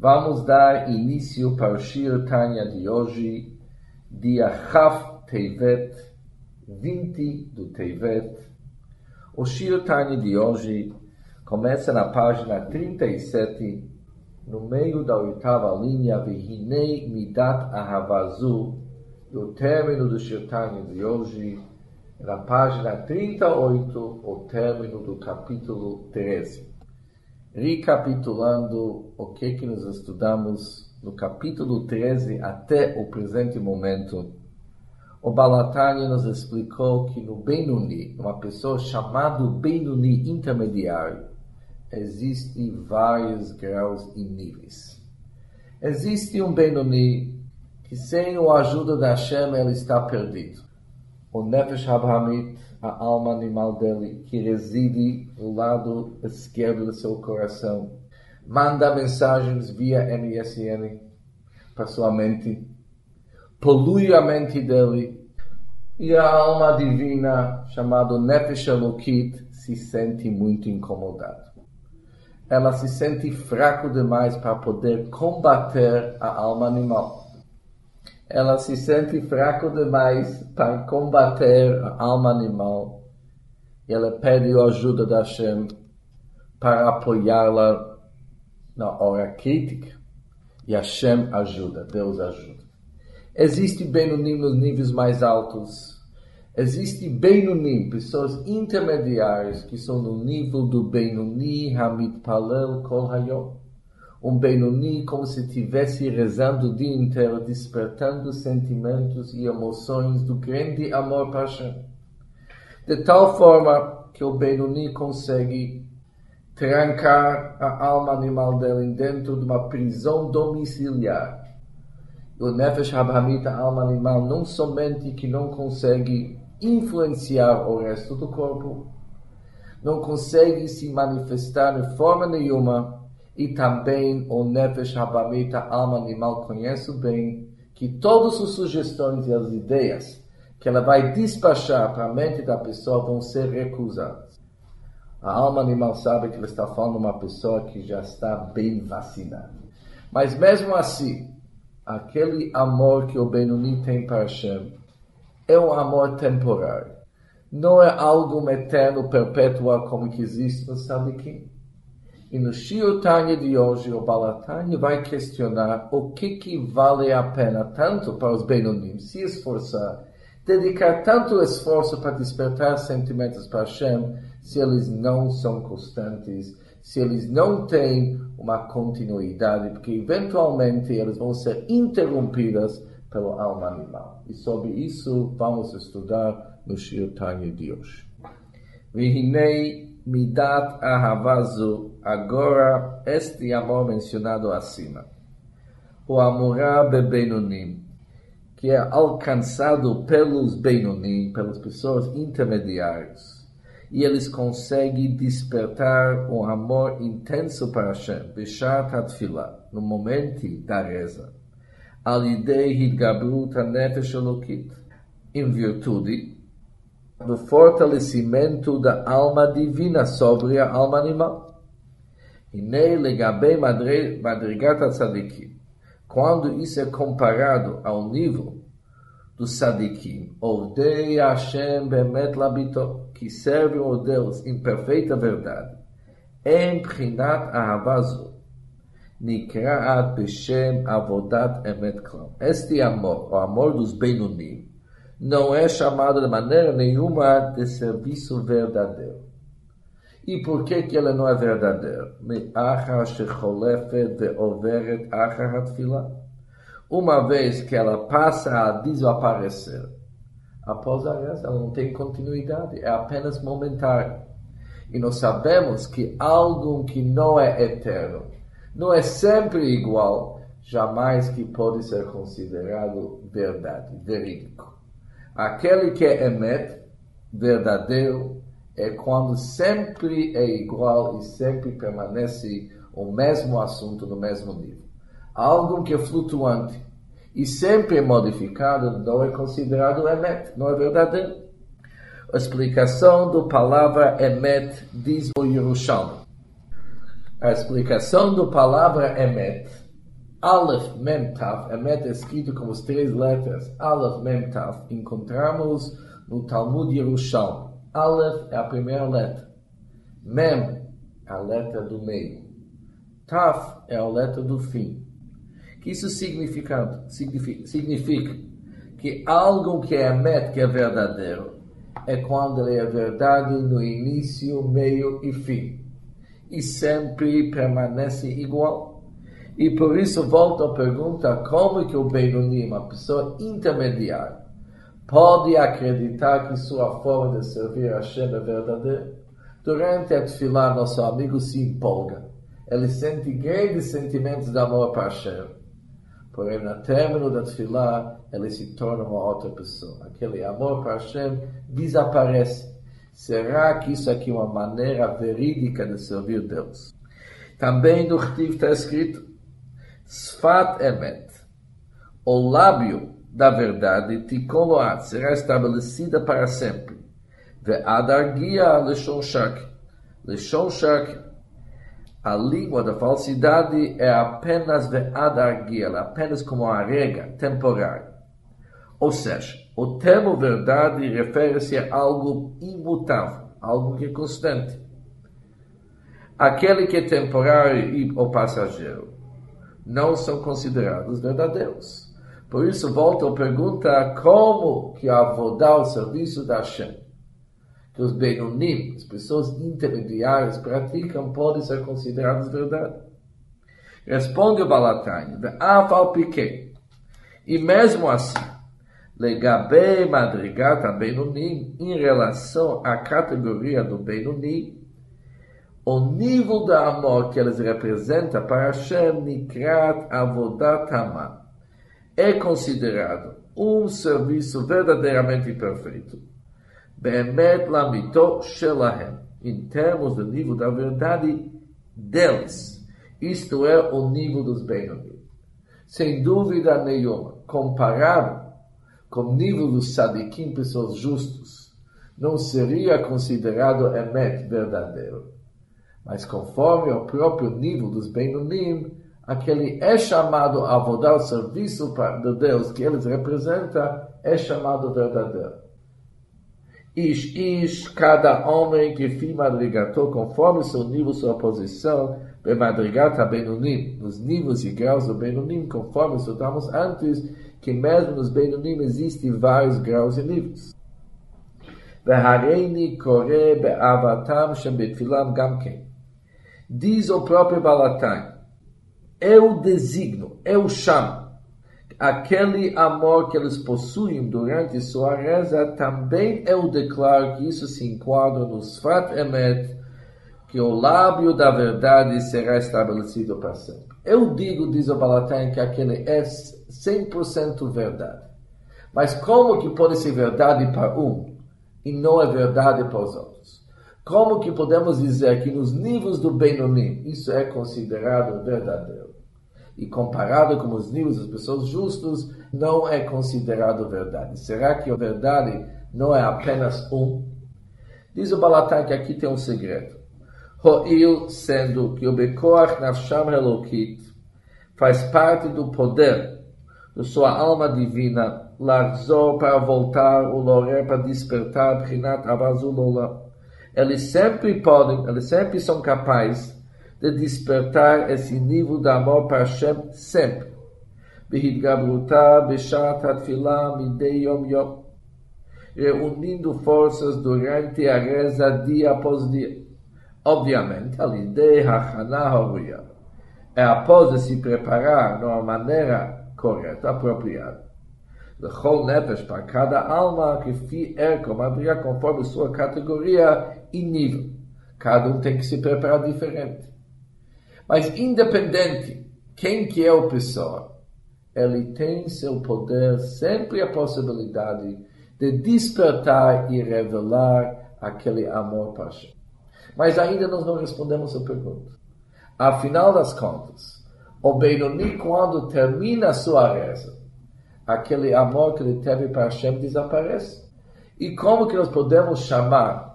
Vamos dar início para o Shir Tanya de hoje, dia Chaf Tevet, 20 do Tevet. O Shir Tanya de hoje começa na página 37, no meio da oitava linha, Vihinei Midat Ahavazu, do término do Shir Tanya de hoje, na página 38, o término do capítulo 13. Recapitulando o que, que nós estudamos no capítulo 13 até o presente momento, o Balatani nos explicou que no Benuni, uma pessoa chamada Benuni intermediário, existem vários graus e níveis. Existe um Benuni que sem a ajuda da Hashem ele está perdido o Nefesh Abrahamit, a alma animal dele, que reside no lado esquerdo do seu coração, manda mensagens via MSN para sua mente, polui a mente dele, e a alma divina, chamada Nefesh Elokit, se sente muito incomodada. Ela se sente fraco demais para poder combater a alma animal ela se sente fraco demais para combater a alma animal e ela pede a ajuda da Hashem para apoiá-la na hora crítica. E Hashem ajuda, Deus ajuda. Existe Benunim nos níveis mais altos. Existe Benunim, pessoas intermediárias que são no nível do Benuni Hamid Palel Kol Hayom um Benoni como se estivesse rezando o dia inteiro, despertando sentimentos e emoções do grande amor Hashem. De tal forma que o Benoni consegue trancar a alma animal dele dentro de uma prisão domiciliar. O Nefesh Habhamita, a alma animal, não somente que não consegue influenciar o resto do corpo, não consegue se manifestar de forma nenhuma e também o Nefesh Habamita, alma animal, conhece bem que todas as sugestões e as ideias que ela vai despachar para a mente da pessoa vão ser recusadas. A alma animal sabe que ela está falando uma pessoa que já está bem vacinada. Mas mesmo assim, aquele amor que o Benoni tem para Hashem é um amor temporário. Não é algo eterno, perpétuo, como que existe no Sadikim. E no Shio Tanya de hoje, o Balatanya vai questionar o que, que vale a pena tanto para os Benonim se esforçar, dedicar tanto esforço para despertar sentimentos para Hashem, se eles não são constantes, se eles não têm uma continuidade, porque eventualmente eles vão ser interrompidas pela alma animal. E sobre isso vamos estudar no Shio Tanya de hoje. Vihinei Midat Ahavazu, agora este amor mencionado acima. O Amorá Bebenunim, que é alcançado pelos Benunim, pelas pessoas intermediárias. E eles conseguem despertar um amor intenso para Hashem, Bishat Atfilah, no momento da reza. Em virtude do fortalecimento da alma divina sobre a alma animal. E nele gabe madrigata tzadikim. Quando isso é comparado ao nível do tzadikim, Ovdei Hashem bemet labito, que servem o Deus em perfeita verdade, em prinat ahavazu, nikraat beshem avodat emet klam. Este amor, o amor dos Benunim, não é chamado de maneira nenhuma de serviço verdadeiro. E por que, que ela não é verdadeira? Uma vez que ela passa a desaparecer, após a reza, ela não tem continuidade, é apenas momentário. E nós sabemos que algo que não é eterno, não é sempre igual, jamais que pode ser considerado verdade, verídico. Aquele que é emet, verdadeiro, é quando sempre é igual e sempre permanece o mesmo assunto no mesmo nível. Algo que é flutuante e sempre é modificado não é considerado emet, não é verdadeiro. A explicação da palavra emet diz o Yerushalmi. A explicação da palavra emet Aleph Mem Tav, Emet é escrito com as três letras, Aleph Mem Tav, encontramos no Talmud Yerushalmi. Aleph é a primeira letra. Mem é a letra do meio. Tav é a letra do fim. Que isso significa, significa, significa que algo que é Emet, que é verdadeiro, é quando ele é verdade no início, meio e fim. E sempre permanece igual. E por isso volto à pergunta, como que o Benoni, uma pessoa intermediária, pode acreditar que sua forma de servir a Hashem é verdadeira? Durante a Tfilah, nosso amigo se empolga. Ele sente grandes sentimentos de amor para Hashem. Porém, no término da Tfilah, ele se torna uma outra pessoa. Aquele amor para Hashem desaparece. Será que isso aqui é uma maneira verídica de servir Deus? Também no Rtiv está escrito Sfat Emet, o lábio da verdade, Tikoloat, será estabelecida para sempre. Ve'adargia Leshon Shak. Leshon Shak, a língua da falsidade é apenas ve'adargia, apenas como a rega temporária. Ou seja, o termo verdade refere-se a algo imutável, algo que é constante. Aquele que é temporário e ou passageiro não são considerados verdadeiros. Por isso, volta a pergunta, como que a avodar o serviço da Hashem, que os Benonim, as pessoas intermediárias, praticam, podem ser considerados verdade? Responde o Balatani, Afal Piquet. E mesmo assim, Legabe Madrigata Benonim, em relação à categoria do Benonim, o nível de amor que eles representam para Hashem Nikrat Avodat Haman é considerado um serviço verdadeiramente perfeito. Be'emet lamito shelahem, em termos do nível da verdade deles. Isto é o nível dos Benonim. Sem dúvida nenhuma, comparado com o nível dos sadikim, pessoas justos, não seria considerado emet verdadeiro. Mas conforme o próprio nível dos Benonim, aquele é chamado a dar o serviço de Deus que eles representam, é chamado verdadeiro. Ish, ish, cada homem que fi madrigatou conforme seu nível, sua posição, bem madrigata Benonim, nos níveis e graus do Benonim, conforme estudamos antes, que mesmo nos Benonim existem vários graus e níveis. והריני קורא באהבתם שבתפילם גם כן. Diz o próprio Balatai, eu designo, eu chamo. Aquele amor que eles possuem durante sua reza, também eu declaro que isso se enquadra no Sfat Emet, que o lábio da verdade será estabelecido para sempre. Eu digo, diz o Balatai, que aquele é 100% verdade. Mas como que pode ser verdade para um e não é verdade para os outros? Como que podemos dizer que nos níveis do Benonim isso é considerado verdadeiro? E comparado com os níveis das pessoas justas, não é considerado verdade. Será que a verdade não é apenas um? Diz o Balatai que aqui tem um segredo. Ho'il, sendo que o Bekoach Nafsham Elokit faz parte do poder da sua alma divina, Larzor para voltar, o Lorer para despertar, Prinat Avazulola eles sempre podem, eles sempre são capazes de despertar esse nível de amor para Hashem sempre. בהתגברותה בשעת התפילה מדי יום יום, reunindo forças durante a reza dia após dia. Obviamente, a ideia Hachana Horuya é após se preparar de uma maneira correta, apropriada. Lechol nefesh para cada alma que fi erko, madriga conforme sua categoria e nível. Cada um tem que se preparar diferente. Mas independente quem que é a pessoa, ele tem seu poder sempre a possibilidade de despertar e revelar aquele amor para Hashem. Mas ainda nós não respondemos a pergunta. Afinal das contas, o Benoni, quando termina a sua reza, aquele amor que ele teve para Hashem desaparece. E como que nós podemos chamar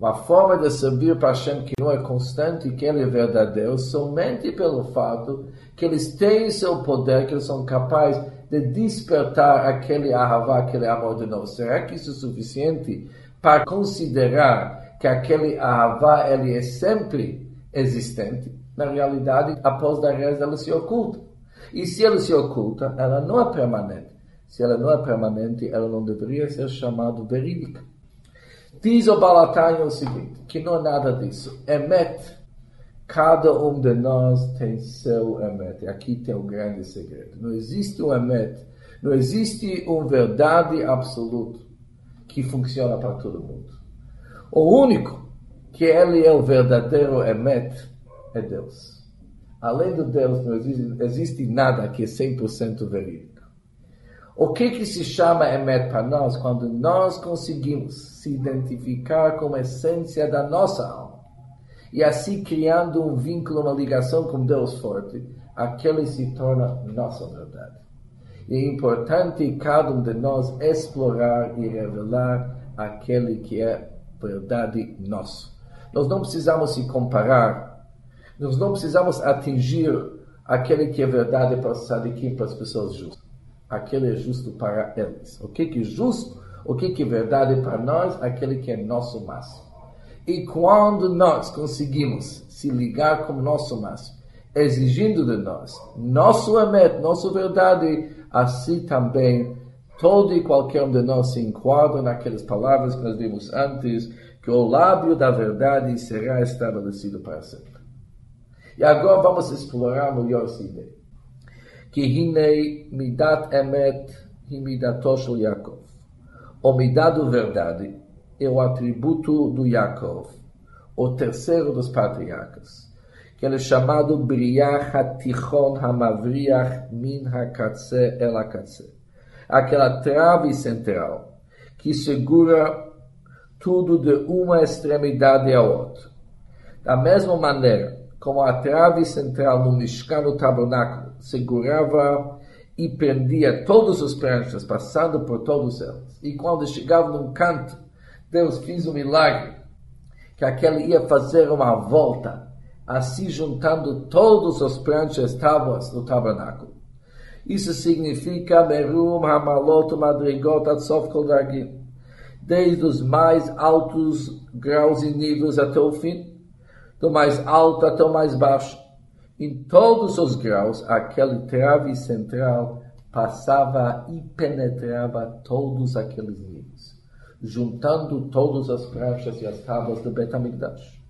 uma forma de servir para Hashem que não é constante e que ele é verdadeiro, somente pelo fato que eles têm seu poder, que eles são capazes de despertar aquele ahavá, aquele amor de novo. Será que isso é suficiente para considerar que aquele ahavá ele é sempre existente? Na realidade, após da reza, ela se oculta. E se ela se oculta, ela não é permanente. Se ela não é permanente, ela não deveria ser chamada verídica. Diz o Balatani o seguinte, que não é nada disso. Emet, cada um de nós tem seu Emet. Aqui tem um grande segredo. Não existe um Emet, não existe uma verdade absoluta que funciona para todo mundo. O único que ele é o verdadeiro Emet é Deus. Além do Deus, não existe, existe nada que é 100% verídico. O que, que se chama Emet para nós quando nós conseguimos se identificar com a essência da nossa alma e assim criando um vínculo, uma ligação com Deus forte, aquele se torna nossa verdade. E é importante cada um de nós explorar e revelar aquele que é verdade nosso. Nós não precisamos se comparar, nós não precisamos atingir aquele que é verdade para os sadiquim, para as pessoas justas aquele é justo para eles. O que, é justo, o que, é verdade para nós, aquele que é nosso máximo. E quando nós conseguimos se ligar com nosso máximo, exigindo de nós nosso emet, nossa verdade, assim também todo e qualquer um de nós se enquadra naquelas palavras que nós vimos antes, que o lábio da verdade será estabelecido para sempre. E agora vamos explorar melhor essa ideia que hine midat emet midato shel Yaakov. O midado verdade é o atributo do Yaakov, o terceiro dos patriarcas, que ele é chamado Briach HaTichon HaMavriach Min HaKatse El HaKatse. Aquela trave central que segura tudo de uma extremidade à outra. Da mesma maneira como a trave central no Mishkan, no tabernáculo, segurava e prendia todos os pranchas, passando por todos eles. E quando chegava num canto, Deus fez um milagre, que aquele ia fazer uma volta, assim juntando todos os pranchas tábuas do tabernáculo. Isso significa Merum, Hamalot, Madrigot, Atsof, Kodargim. Desde os mais altos graus e níveis até o fim, do mais alto até o mais baixo. Em todos os graus, aquele trave central passava e penetrava todos aqueles níveis, juntando todas as pranchas e as tábuas do Betamigdash.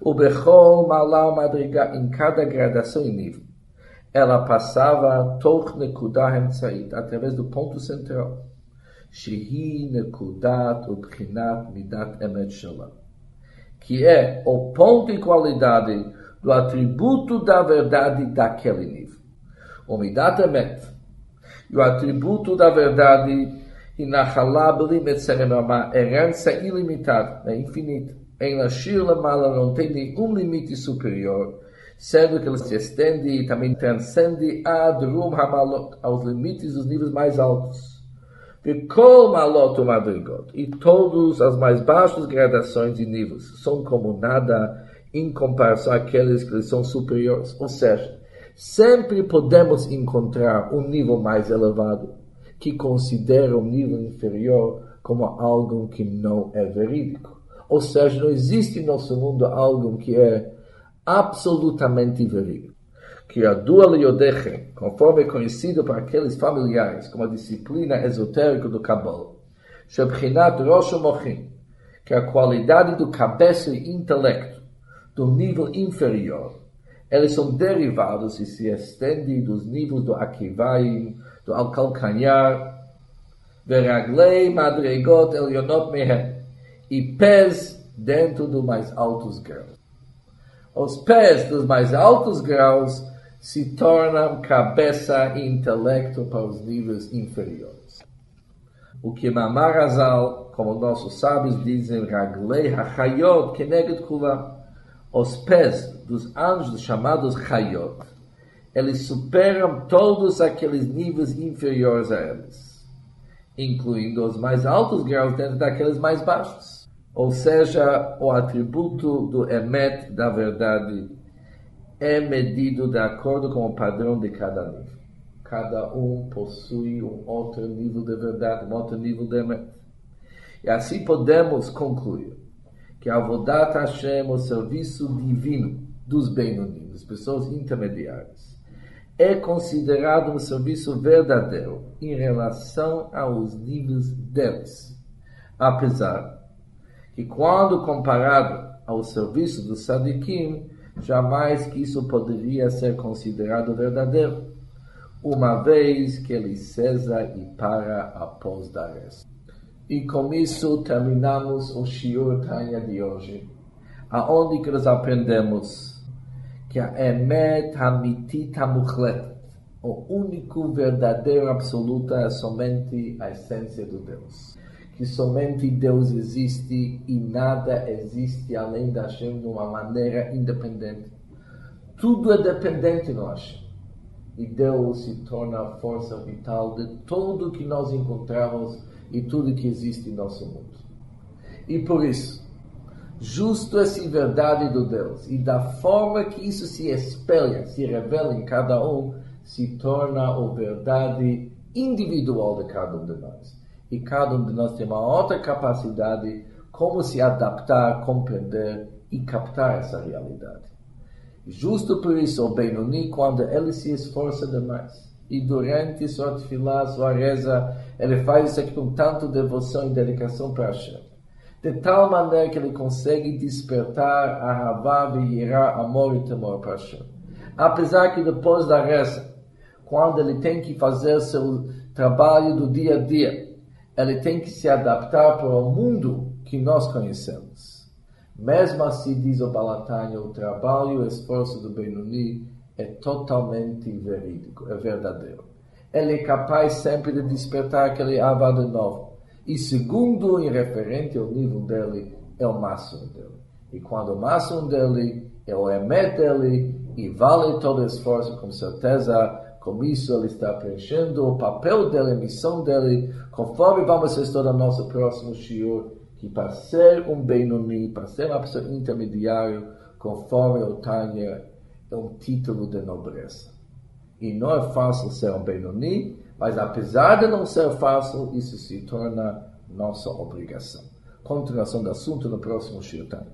O Bechol Malau Madriga, em cada gradação e nível, ela passava Toch Nekudah Emtsait, através do ponto central. Shehi Nekudat Ubchinat Midat Emet Shalom, que é o ponto e qualidade do atributo da verdade daquele nível. O Midat Emet, e o atributo da verdade, herança ilimitada, é infinita. Em Lashir Lamala não tem nenhum limite superior, sendo que ele se estende e também transcende ad rum hamalot, aos limites dos níveis mais altos. E todas as mais baixas gradações e níveis são como nada em comparação àqueles que são superiores. Ou seja, sempre podemos encontrar um nível mais elevado que considera o um nível inferior como algo que não é verídico. Ou seja, não existe no nosso mundo algo que é absolutamente verídico. Que a dual yodeche, conforme é conhecido para aqueles familiares como a disciplina esotérica do Kabbalah, que é a qualidade do cabeça e intelecto do nível inferior. Eles são derivados e se estendem dos níveis do Akivaim, do Alcalcanhar, Veraglei, Madregot, Elionot Mehem, e pés dentro dos mais altos graus. Os pés dos mais altos graus se tornam cabeça e intelecto para os níveis inferiores. O que Mamarazal, como nossos sábios dizem, Raglei Hachayot, Keneged Kulam, os pés dos anjos chamados Hayot, eles superam todos aqueles níveis inferiores a eles, incluindo os mais altos graus dentro daqueles mais baixos. Ou seja, o atributo do Emet, da verdade, é medido de acordo com o padrão de cada nível. Cada um possui um outro nível de verdade, um outro nível de Emet. E assim podemos concluir que a Avodat Hashem, o serviço divino dos Benonim, das pessoas intermediárias, é considerado um serviço verdadeiro em relação aos níveis deles. Apesar que, quando comparado ao serviço do Sadikim, jamais que isso poderia ser considerado verdadeiro, uma vez que ele cesa e para após dar resto. E com isso terminamos o Shiur Tanya de hoje, aonde que nós aprendemos que a Emet Hamitit Hamuchlet, o único verdadeiro absoluto é somente a essência do Deus. Que somente Deus existe e nada existe além da Hashem de uma maneira independente. Tudo é dependente de Hashem. E Deus se torna a força vital de tudo que nós encontramos e tudo que existe em nosso mundo. E por isso, justo essa verdade do Deus e da forma que isso se espelha, se revela em cada um, se torna a verdade individual de cada um de nós. E cada um de nós tem uma outra capacidade como se adaptar, compreender e captar essa realidade. Justo por isso, o Benoni, quando ele se esforça demais, e durante sua tefilá, sua reza, ele faz isso aqui com tanto devoção e dedicação para Hashem. De tal maneira que ele consegue despertar a Havá, Yirá, amor e temor para Hashem. Apesar que depois da reza, quando ele tem que fazer seu trabalho do dia a dia, ele tem que se adaptar para o mundo que nós conhecemos. Mesmo assim, diz o Balatanya, o trabalho e o esforço do Benoni é totalmente verídico, é verdadeiro. Ele é capaz sempre de despertar aquele Ava de novo. E segundo, em referente ao nível dele, é o máximo dele. E quando o máximo dele é o emet dele, e vale todo esforço, com certeza, com isso ele está preenchendo o papel dele, a missão dele, conforme vamos estudar no nosso próximo shiur, que para ser um Benoni, para ser uma pessoa intermediária, conforme o Tanya é um título de nobreza. E não é fácil ser um Benoni, mas apesar de não ser fácil, isso se torna nossa obrigação. Continuação do assunto no próximo Shirtan.